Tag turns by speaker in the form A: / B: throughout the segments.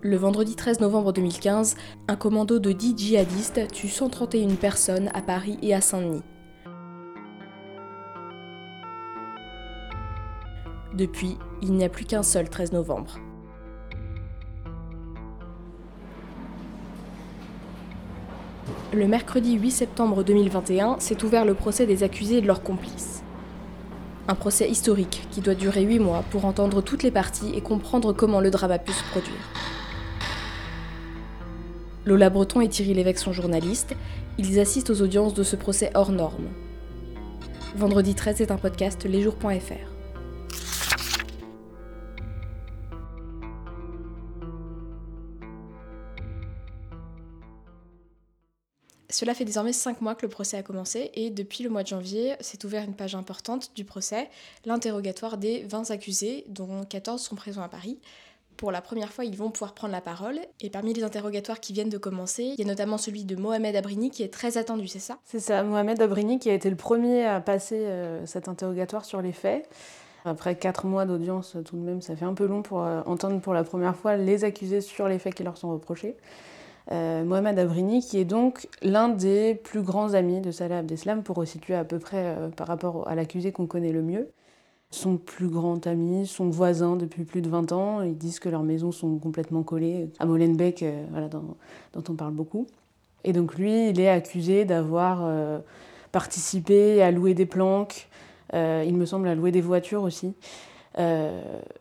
A: Le vendredi 13 novembre 2015, un commando de 10 djihadistes tue 131 personnes à Paris et à Saint-Denis. Depuis, il n'y a plus qu'un seul 13 novembre. Le mercredi 8 septembre 2021 s'est ouvert le procès des accusés et de leurs complices. Un procès historique qui doit durer 8 mois pour entendre toutes les parties et comprendre comment le drame a pu se produire. Lola Breton et Thierry Lévesque sont journalistes. Ils assistent aux audiences de ce procès hors norme. Vendredi 13 est un podcast lesjours.fr. Cela fait désormais 5 mois que le procès a commencé et depuis le mois de janvier s'est ouvert une page importante du procès, l'interrogatoire des 20 accusés, dont 14 sont présents à Paris. Pour la première fois, ils vont pouvoir prendre la parole. Et parmi les interrogatoires qui viennent de commencer, il y a notamment celui de Mohamed Abrini qui est très attendu, c'est ça?
B: C'est ça, Mohamed Abrini qui a été le premier à passer euh, cet interrogatoire sur les faits. Après 4 mois d'audience, tout de même, ça fait un peu long pour euh, entendre pour la première fois les accusés sur les faits qui leur sont reprochés. Euh, Mohamed Abrini, qui est donc l'un des plus grands amis de Salah Abdeslam, pour resituer à peu près par rapport à l'accusé qu'on connaît le mieux son plus grand ami, son voisin depuis plus de 20 ans. Ils disent que leurs maisons sont complètement collées à Molenbeek, euh, dont, on parle beaucoup. Et donc lui, il est accusé d'avoir euh, participé à louer des planques, euh, il me semble à louer des voitures aussi.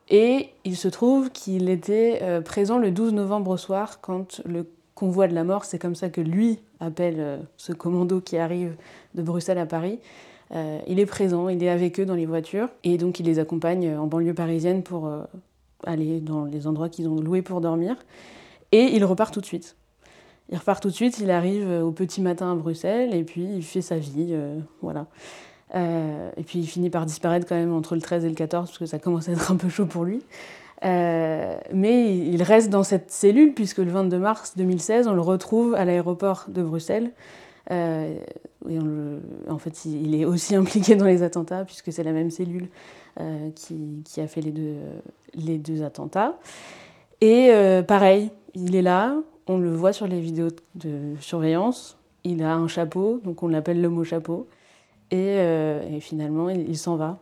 B: et il se trouve qu'il était présent le 12 novembre au soir quand le convoi de la mort, c'est comme ça que lui appelle ce commando qui arrive de Bruxelles à Paris, euh, il est présent, il est avec eux dans les voitures et donc il les accompagne en banlieue parisienne pour euh, aller dans les endroits qu'ils ont loués pour dormir. Et il repart tout de suite. Il repart tout de suite, il arrive au petit matin à Bruxelles et puis il fait sa vie, euh, voilà. et puis il finit par disparaître quand même entre le 13 et le 14 parce que ça commence à être un peu chaud pour lui. mais il reste dans cette cellule puisque le 22 mars 2016, on le retrouve à l'aéroport de Bruxelles euh, en fait, il est aussi impliqué dans les attentats, puisque c'est la même cellule euh, qui, a fait les deux, attentats. Et euh, pareil, il est là, on le voit sur les vidéos de surveillance, il a un chapeau, donc on l'appelle le mot chapeau, et, finalement, il, s'en va.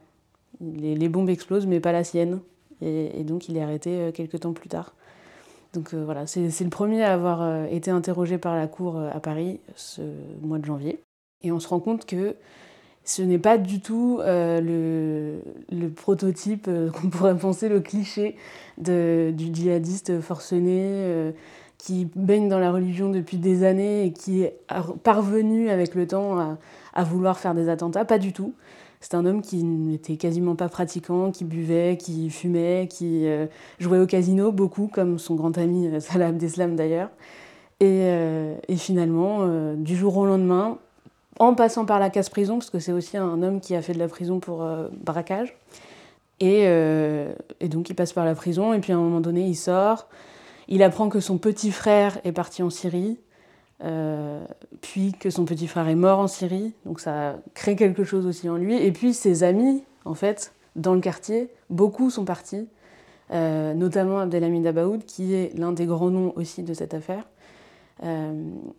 B: Les, bombes explosent, mais pas la sienne. Et donc, il est arrêté quelques temps plus tard. Euh, voilà, c'est le premier à avoir euh, été interrogé par la Cour euh, à Paris ce mois de janvier. Et on se rend compte que ce n'est pas du tout le, prototype qu'on pourrait penser, le cliché du djihadiste forcené qui baigne dans la religion depuis des années et qui est parvenu avec le temps à vouloir faire des attentats. Pas du tout. C'est un homme qui n'était quasiment pas pratiquant, qui buvait, qui fumait, qui euh, jouait au casino beaucoup, comme son grand ami euh, Salah Abdeslam d'ailleurs. Et, euh, finalement, du jour au lendemain, en passant par la casse prison, parce que c'est aussi un homme qui a fait de la prison pour braquage, et, et, donc il passe par la prison, et puis à un moment donné, il sort. Il apprend que son petit frère est parti en Syrie. Euh, puis que son petit frère est mort en Syrie, donc ça crée quelque chose aussi en lui. Et puis ses amis, en fait, dans le quartier, beaucoup sont partis, euh, notamment Abdelhamid Abaoud, qui est l'un des grands noms aussi de cette affaire. Euh,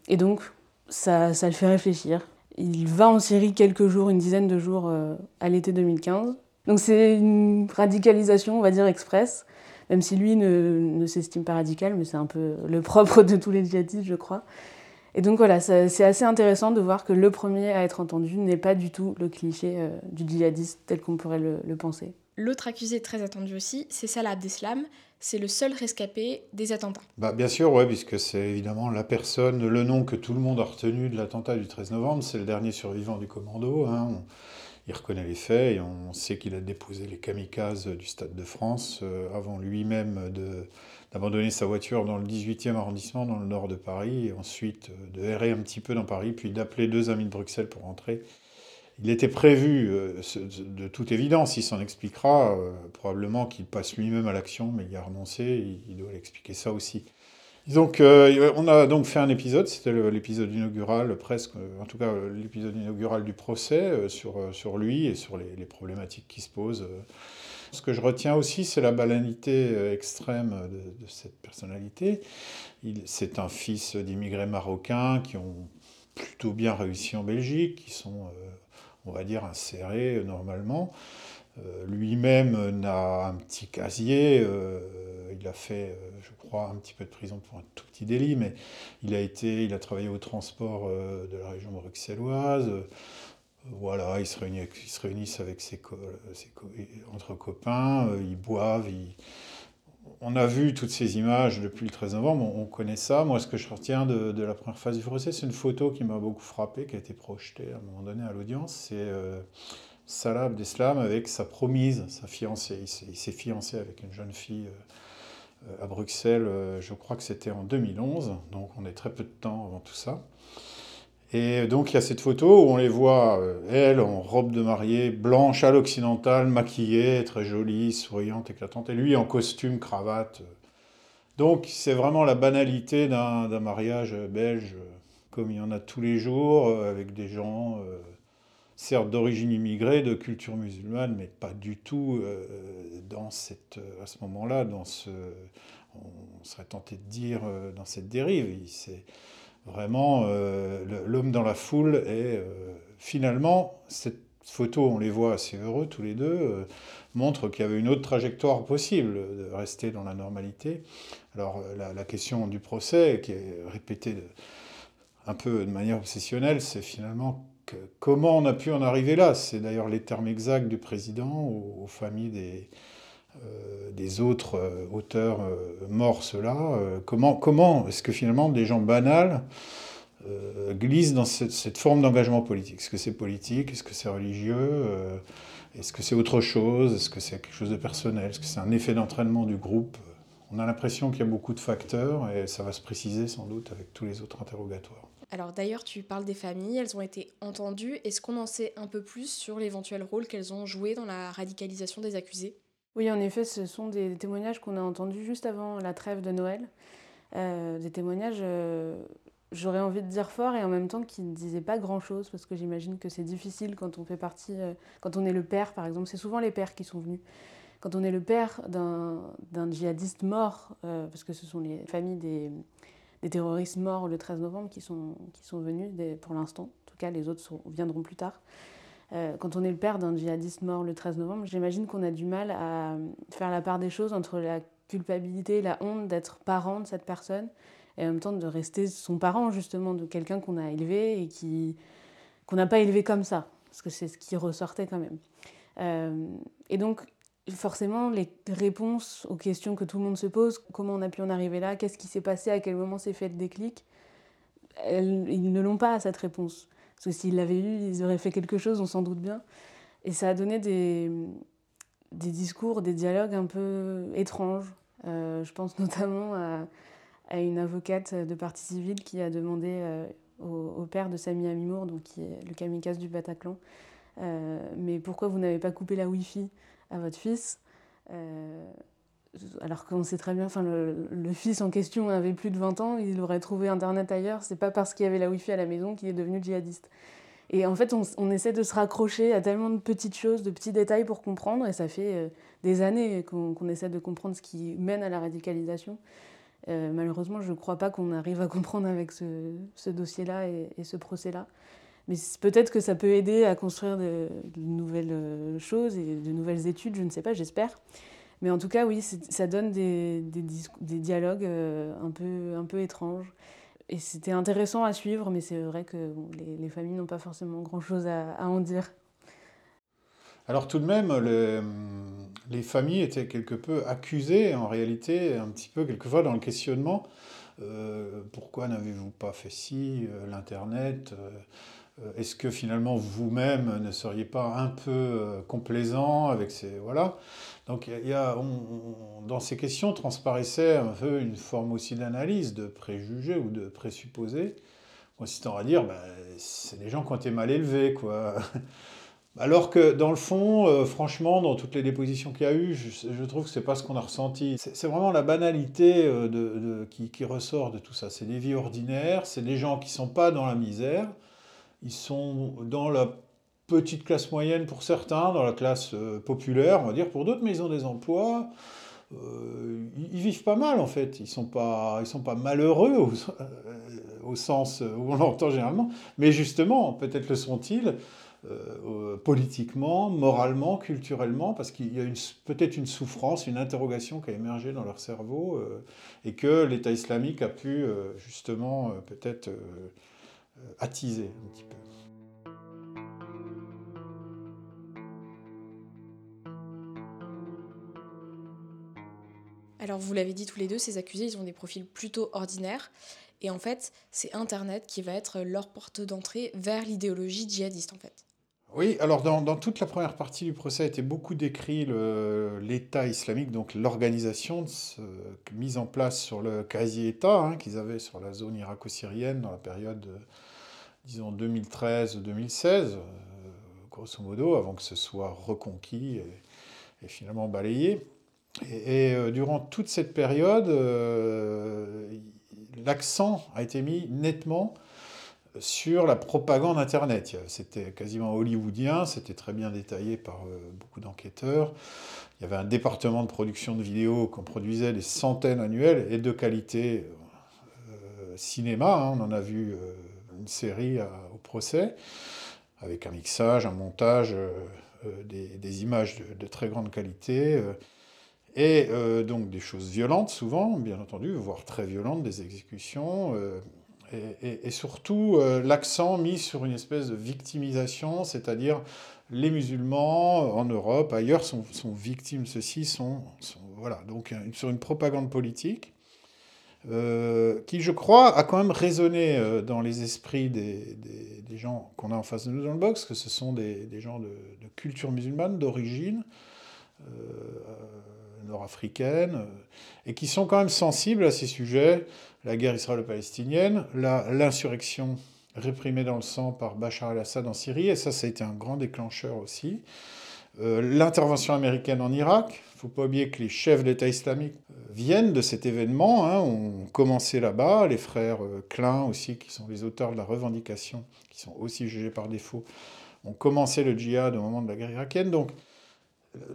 B: et donc, ça, le fait réfléchir. Il va en Syrie quelques jours, une dizaine de jours à l'été 2015. Donc c'est une radicalisation, on va dire, express, même si lui ne, ne s'estime pas radical, mais c'est un peu le propre de tous les djihadistes, je crois. Et donc voilà, c'est assez intéressant de voir que le premier à être entendu n'est pas du tout le cliché euh, du djihadiste tel qu'on pourrait le, penser.
A: L'autre accusé très attendu aussi, c'est Salah Abdeslam. C'est le seul rescapé des attentats.
C: Bah, bien sûr, ouais, puisque c'est évidemment la personne, le nom que tout le monde a retenu de l'attentat du 13 novembre. C'est le dernier survivant du commando. Hein. Il reconnaît les faits et on sait qu'il a déposé les kamikazes du Stade de France euh, avant lui-même d'abandonner sa voiture dans le 18e arrondissement, dans le nord de Paris, et ensuite euh, de errer un petit peu dans Paris, puis d'appeler deux amis de Bruxelles pour rentrer. Il était prévu, euh, de toute évidence, il s'en expliquera, probablement qu'il passe lui-même à l'action, mais il a renoncé, il doit l'expliquer ça aussi. Donc, euh, on a donc fait un épisode, c'était l'épisode inaugural, presque, en tout cas l'épisode inaugural du procès sur, lui et sur les, problématiques qui se posent. Ce que je retiens aussi, c'est la banalité extrême de, cette personnalité. C'est un fils d'immigrés marocains qui ont plutôt bien réussi en Belgique, qui sont, on va dire, insérés normalement. Euh, lui-même n'a un petit casier, euh, il a fait, euh, je un petit peu de prison pour un tout petit délit, mais il a été, il a travaillé au transport de la région bruxelloise. voilà, ils se, réunissent, avec ses, entre copains, ils boivent, on a vu toutes ces images depuis le 13 novembre, on, connaît ça. Moi, ce que je retiens de, la première phase du procès, c'est une photo qui m'a beaucoup frappé, qui a été projetée à un moment donné à l'audience. C'est Salah Abdeslam avec sa promise, sa fiancée. Il s'est fiancé avec une jeune fille euh, à Bruxelles, euh, je crois que c'était en 2011, donc on est très peu de temps avant tout ça. Et donc il y a cette photo où on les voit, euh, elle en robe de mariée, blanche à l'occidentale, maquillée, très jolie, souriante, éclatante, et lui en costume, cravate. Donc c'est vraiment la banalité d'un mariage belge, comme il y en a tous les jours, avec des gens certes d'origine immigrée, de culture musulmane, mais pas du tout euh, dans cette, euh, à ce moment-là, dans ce, on serait tenté de dire, euh, dans cette dérive. C'est vraiment l'homme dans la foule et finalement, cette photo, on les voit assez heureux tous les deux, montre qu'il y avait une autre trajectoire possible de rester dans la normalité. Alors la question du procès, qui est répétée un peu de manière obsessionnelle, c'est finalement comment on a pu en arriver là? C'est d'ailleurs les termes exacts du président aux, familles des, euh, autres euh, auteurs euh, morts, ceux-là. comment comment est-ce que finalement des gens banals glissent dans cette, forme d'engagement politique? Est-ce que c'est politique? Est-ce que c'est religieux? Est-ce que c'est autre chose? Est-ce que c'est quelque chose de personnel? Est-ce que c'est un effet d'entraînement du groupe? On a l'impression qu'il y a beaucoup de facteurs et ça va se préciser sans doute avec tous les autres interrogatoires.
A: Alors d'ailleurs, tu parles des familles, elles ont été entendues. Est-ce qu'on en sait un peu plus sur l'éventuel rôle qu'elles ont joué dans la radicalisation des accusés?
B: Oui, en effet, ce sont des témoignages qu'on a entendus juste avant la trêve de Noël. Euh, des témoignages, euh, j'aurais envie de dire fort et en même temps qui ne disaient pas grand-chose, parce que j'imagine que c'est difficile quand on fait partie, euh, quand on est le père par exemple, c'est souvent les pères qui sont venus. Quand on est le père d'un djihadiste mort, parce que ce sont les familles des des terroristes morts le 13 novembre qui sont, qui sont venus pour l'instant. En tout cas, les autres viendront plus tard. Euh, quand on est le père d'un djihadiste mort le 13 novembre, j'imagine qu'on a du mal à faire la part des choses entre la culpabilité, la honte d'être parent de cette personne et en même temps de rester son parent justement de quelqu'un qu'on a élevé et qui qu'on n'a pas élevé comme ça parce que c'est ce qui ressortait quand même. Euh, et donc forcément, les réponses aux questions que tout le monde se pose, comment on a pu en arriver là, qu'est-ce qui s'est passé, à quel moment s'est fait le déclic, ils ne l'ont pas cette réponse. Parce que s'ils l'avaient eu, ils auraient fait quelque chose, on s'en doute bien. Et ça a donné des, discours, des dialogues un peu étranges. Euh, je pense notamment à, à, une avocate de partie civile qui a demandé euh, au, père de Sami Amimour, donc qui est le kamikaze du Bataclan, euh, mais pourquoi vous n'avez pas coupé la Wi-Fi? À votre fils. Euh, alors qu'on sait très bien, enfin, le, fils en question avait plus de 20 ans, il aurait trouvé Internet ailleurs. C'est pas parce qu'il y avait la Wi-Fi à la maison qu'il est devenu djihadiste. Et en fait, on, essaie de se raccrocher à tellement de petites choses, de petits détails pour comprendre, et ça fait euh, des années qu'on essaie de comprendre ce qui mène à la radicalisation. Euh, malheureusement, je ne crois pas qu'on arrive à comprendre avec ce, dossier-là et, et, ce procès-là. Mais peut-être que ça peut aider à construire de, nouvelles euh, choses et de nouvelles études, je ne sais pas, j'espère. Mais en tout cas, oui, ça donne des, des, dialogues euh, un peu, un peu étranges. Et c'était intéressant à suivre, mais c'est vrai que les, les, familles n'ont pas forcément grand-chose à, en dire.
C: Alors tout de même, les, les, familles étaient quelque peu accusées, en réalité, un petit peu quelquefois dans le questionnement. Euh, pourquoi n'avez-vous pas fait ci, l'Internet est-ce que finalement vous-même ne seriez pas un peu euh, complaisant avec ces voilà Donc y a, dans ces questions transparaissait un peu une forme aussi d'analyse, de préjugés ou de présupposés, consistant à dire ben, c'est des gens qui ont été mal élevés quoi. Alors que dans le fond, euh, franchement, dans toutes les dépositions qu'il y a eu, je, trouve que c'est pas ce qu'on a ressenti. C'est vraiment la banalité euh, de, qui, ressort de tout ça. C'est des vies ordinaires, c'est des gens qui sont pas dans la misère, ils sont dans la petite classe moyenne pour certains, dans la classe euh, populaire, on va dire, pour d'autres, mais ils ont des emplois. ils, vivent pas mal en fait, ils sont pas, ils sont pas malheureux au, au sens où on l'entend généralement, mais justement, peut-être le sont-ils euh, politiquement, moralement, culturellement, parce qu'il y a peut-être une souffrance, une interrogation qui a émergé dans leur cerveau euh, et que l'État islamique a pu euh, justement peut-être attiser un petit peu.
A: Alors vous l'avez dit tous les deux, ces accusés, ils ont des profils plutôt ordinaires. Et en fait, c'est Internet qui va être leur porte d'entrée vers l'idéologie djihadiste, en fait.
C: Oui, alors dans, toute la première partie du procès a été beaucoup décrit l'État islamique, donc l'organisation mise en place sur le quasi-État hein, qu'ils avaient sur la zone irako-syrienne dans la période, disons, 2013-2016, euh, grosso modo, avant que ce soit reconquis et, finalement balayé. Et, euh, durant toute cette période, euh, l'accent a été mis nettement sur la propagande Internet. C'était quasiment hollywoodien, c'était très bien détaillé par euh, beaucoup d'enquêteurs. Il y avait un département de production de vidéos qu'on produisait des centaines annuelles et de qualité euh, cinéma. Hein. on en a vu euh, une série au procès avec un mixage, un montage, des, images de, très grande qualité. et donc des choses violentes souvent, bien entendu, voire très violentes, des exécutions, et, surtout euh, l'accent mis sur une espèce de victimisation, c'est-à-dire les musulmans en Europe, ailleurs, sont, victimes, ceux-ci sont, Voilà, donc sur une propagande politique. Euh, qui, je crois, a quand même résonné euh, dans les esprits des, gens qu'on a en face de nous dans le box, que ce sont des, gens de, culture musulmane, d'origine nord-africaine, et qui sont quand même sensibles à ces sujets, la guerre israélo-palestinienne, l'insurrection réprimée dans le sang par Bachar el-Assad en Syrie, et ça, ça a été un grand déclencheur aussi. Euh, l'intervention américaine en Irak, il ne faut pas oublier que les chefs d'État islamique euh, viennent de cet événement, hein, ont commencé là-bas, les frères euh, Klein aussi, qui sont les auteurs de la revendication, qui sont aussi jugés par défaut, ont commencé le djihad au moment de la guerre irakienne. Donc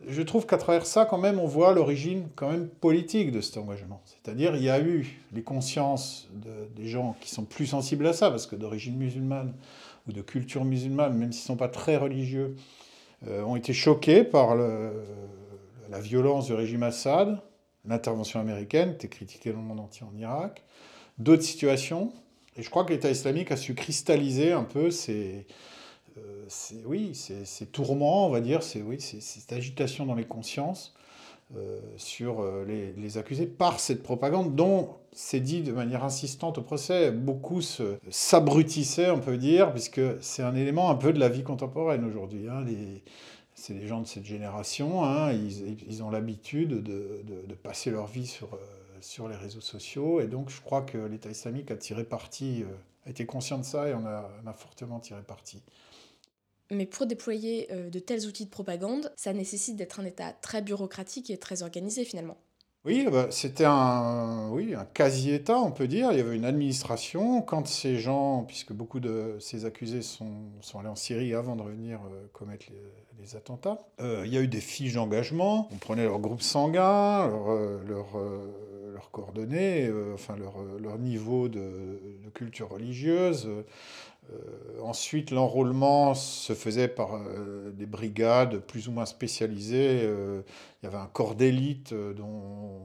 C: je trouve qu'à travers ça, quand même, on voit l'origine quand même politique de cet engagement. C'est-à-dire, il y a eu les consciences des gens qui sont plus sensibles à ça, parce que d'origine musulmane ou de culture musulmane, même s'ils ne sont pas très religieux, euh, ont été choqués par la violence du régime Assad, l'intervention américaine, qui était critiquée dans le monde entier en Irak, d'autres situations. Et je crois que l'État islamique a su cristalliser un peu ces euh, c'est oui, c'est tourment, on va dire, c'est oui, cette agitation dans les consciences euh, sur euh, les, accusés par cette propagande dont c'est dit de manière insistante au procès. Beaucoup s'abrutissaient, on peut dire, puisque c'est un élément un peu de la vie contemporaine aujourd'hui. Hein, c'est les gens de cette génération, hein, ils, ont l'habitude de, passer leur vie sur, les réseaux sociaux, et donc je crois que l'État islamique a tiré parti, a été conscient de ça et on a, a fortement tiré parti.
A: Mais pour déployer euh, de tels outils de propagande, ça nécessite d'être un État très bureaucratique et très organisé finalement.
C: Oui, bah, c'était un, oui, un quasi-État, on peut dire. Il y avait une administration. Quand ces gens, puisque beaucoup de ces accusés sont, sont allés en Syrie avant de revenir euh, commettre les, attentats, euh, il y a eu des fiches d'engagement. On prenait leur groupe sanguin, leurs leur, coordonnées, enfin leur, leur niveau de culture religieuse. Euh, ensuite, l'enrôlement se faisait par euh, des brigades plus ou moins spécialisées. Euh, il y avait un corps d'élite dont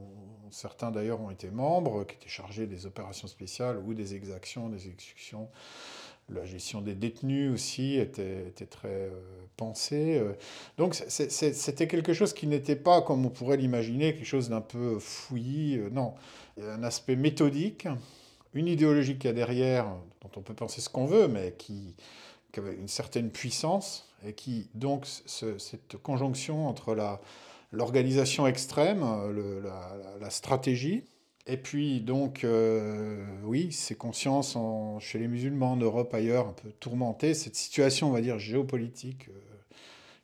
C: certains d'ailleurs ont été membres, qui étaient chargés des opérations spéciales ou des exactions, des exécutions. La gestion des détenus aussi était, était très pensée. Donc c'était quelque chose qui n'était pas, comme on pourrait l'imaginer, quelque chose d'un peu fouillis. non, il y a un aspect méthodique une idéologie qui a derrière, dont on peut penser ce qu'on veut, mais qui, avait une certaine puissance, et qui, donc, cette conjonction entre l'organisation extrême, la, stratégie, et puis, donc, euh, oui, ces consciences en, chez les musulmans en Europe, ailleurs, un peu tourmentées, cette situation, on va dire, géopolitique, euh,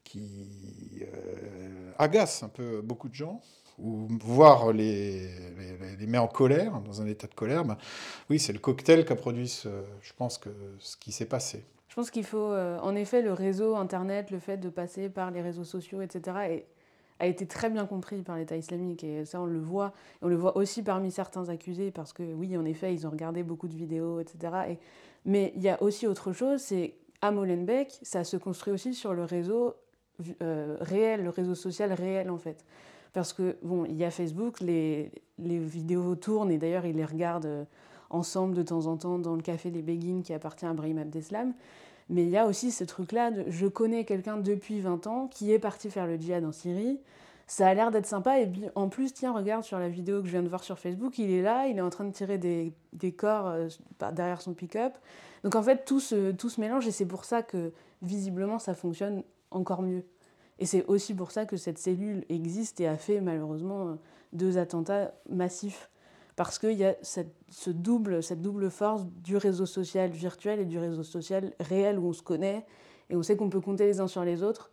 C: qui agace un peu beaucoup de gens, ou voir les, les, met en colère, dans un état de colère, ben, oui, c'est le cocktail qu'a produit, ce, je pense, que ce qui s'est passé.
B: Je pense qu'il faut, en effet, le réseau Internet, le fait de passer par les réseaux sociaux, etc., et a été très bien compris par l'État islamique et ça on le voit. on le voit aussi parmi certains accusés parce que oui, en effet, ils ont regardé beaucoup de vidéos, etc. Et, mais il y a aussi autre chose, c'est à Molenbeek, ça se construit aussi sur le réseau euh, réel, le réseau social réel en fait. Parce que bon, il y a Facebook, les, les vidéos tournent et d'ailleurs ils les regardent euh, ensemble de temps en temps dans le café des Béguines qui appartient à Brahim Abdeslam. Mais il y a aussi ce truc-là de je connais quelqu'un depuis 20 ans qui est parti faire le djihad en Syrie. Ça a l'air d'être sympa. Et en plus, tiens, regarde sur la vidéo que je viens de voir sur Facebook, il est là, il est en train de tirer des, des corps euh, derrière son pick-up. Donc en fait, tout se, tout se mélange et c'est pour ça que visiblement ça fonctionne encore mieux. Et c'est aussi pour ça que cette cellule existe et a fait malheureusement deux attentats massifs parce qu'il y a cette, ce double, force du réseau social virtuel et du réseau social réel où on se connaît et on sait qu'on peut compter les uns sur les autres.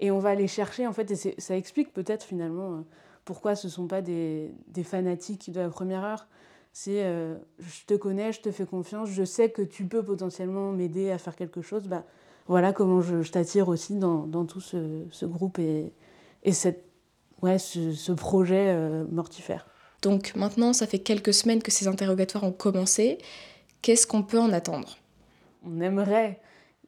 B: Et on va aller chercher, en fait, et ça explique peut-être finalement euh, pourquoi ce ne sont pas des, des, fanatiques de la première heure. C'est euh, je te connais, je te fais confiance, je sais que tu peux potentiellement m'aider à faire quelque chose. Bah, voilà comment je, t'attire aussi dans, dans tout ce, ce, groupe et, et cette, ouais, ce, ce projet euh, mortifère.
A: Donc maintenant, ça fait quelques semaines que ces interrogatoires ont commencé. Qu'est-ce qu'on peut en attendre?
B: On aimerait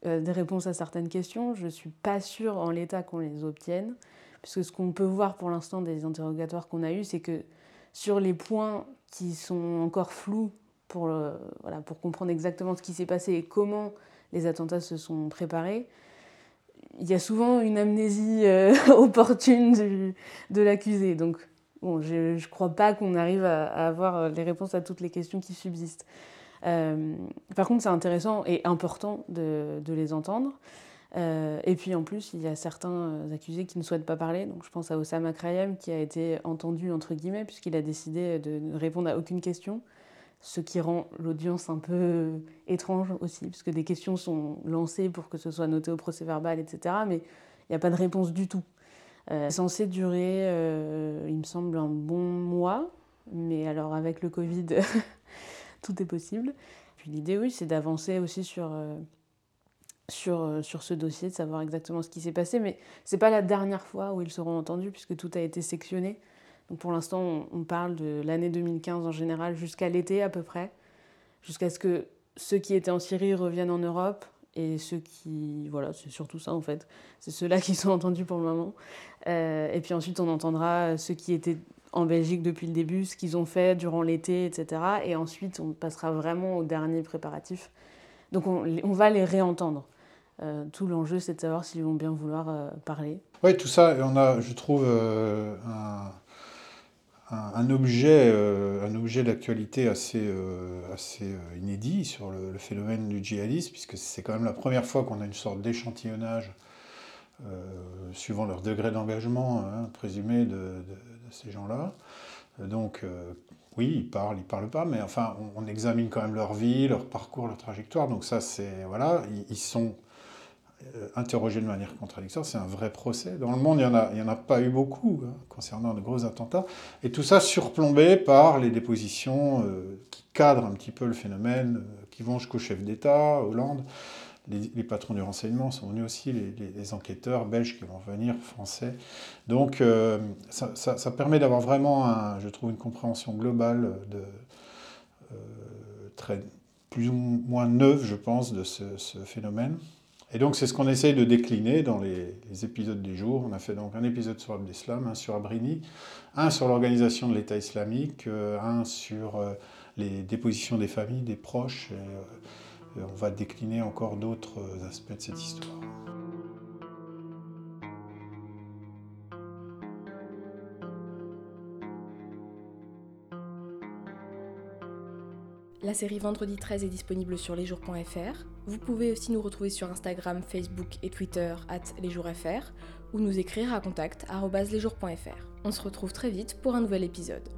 B: euh, des réponses à certaines questions. Je ne suis pas sûre en l'état qu'on les obtienne, puisque ce qu'on peut voir pour l'instant des interrogatoires qu'on a eus, c'est que sur les points qui sont encore flous pour, voilà, pour comprendre exactement ce qui s'est passé et comment les attentats se sont préparés, il y a souvent une amnésie euh, opportune de l'accusé. Donc Bon, je ne crois pas qu'on arrive à, avoir euh, les réponses à toutes les questions qui subsistent. Euh, par contre, c'est intéressant et important de, les entendre. Et puis en plus, il y a certains accusés qui ne souhaitent pas parler. Donc je pense à Osama Krayem qui a été entendu entre guillemets puisqu'il a décidé de ne répondre à aucune question, ce qui rend l'audience un peu étrange aussi, puisque des questions sont lancées pour que ce soit noté au procès verbal, etc. Mais il n'y a pas de réponse du tout. Euh, censé durer, euh, il me semble, un bon mois. Mais alors avec le Covid, tout est possible. Puis l'idée, oui, c'est d'avancer aussi sur, euh, sur, sur ce dossier, de savoir exactement ce qui s'est passé. Mais ce n'est pas la dernière fois où ils seront entendus, puisque tout a été sectionné. Donc pour l'instant, on, parle de l'année 2015 en général, jusqu'à l'été à peu près, jusqu'à ce que ceux qui étaient en Syrie reviennent en Europe, et ceux qui. Voilà, c'est surtout ça en fait. C'est ceux-là qui sont entendus pour le moment. Euh, et puis ensuite, on entendra ceux qui étaient en Belgique depuis le début, ce qu'ils ont fait durant l'été, etc. Et ensuite, on passera vraiment au dernier préparatif. Donc on, on va les réentendre. Euh, tout l'enjeu, c'est de savoir s'ils vont bien vouloir euh, parler.
C: Oui, tout ça, on a, je trouve, un un, objet, euh, un objet d'actualité assez, euh, assez euh, inédit sur le, phénomène du djihadisme, puisque c'est quand même la première fois qu'on a une sorte d'échantillonnage suivant leur degré d'engagement hein, présumé de, ces gens-là. Donc, oui, ils parlent, ils parlent pas, mais enfin, on, examine quand même leur vie, leur parcours, leur trajectoire. Donc ça, c'est voilà, ils sont interrogé de manière contradictoire, c'est un vrai procès. Dans le monde, il n'y en, a, en a pas eu beaucoup hein, concernant de gros attentats. Et tout ça surplombé par les dépositions euh, qui cadrent un petit peu le phénomène, euh, qui vont jusqu'au chef d'État, Hollande. Les, patrons du renseignement sont venus aussi, les, enquêteurs belges qui vont venir, français. Donc ça, permet d'avoir vraiment, je trouve, une compréhension globale de, très, plus ou moins neuve, je pense, de ce phénomène. Et donc c'est ce qu'on essaye de décliner dans les, épisodes du jour. On a fait donc un épisode sur l'islam, un sur Abrini, un sur l'organisation de l'État islamique, euh, un sur euh, les dépositions des familles, des proches. Euh, on va décliner encore d'autres aspects de cette histoire.
A: La série Vendredi 13 est disponible sur lesjours.fr. Vous pouvez aussi nous retrouver sur Instagram, Facebook et Twitter at lesjoursfr ou nous écrire à contact lesjours.fr. On se retrouve très vite pour un nouvel épisode.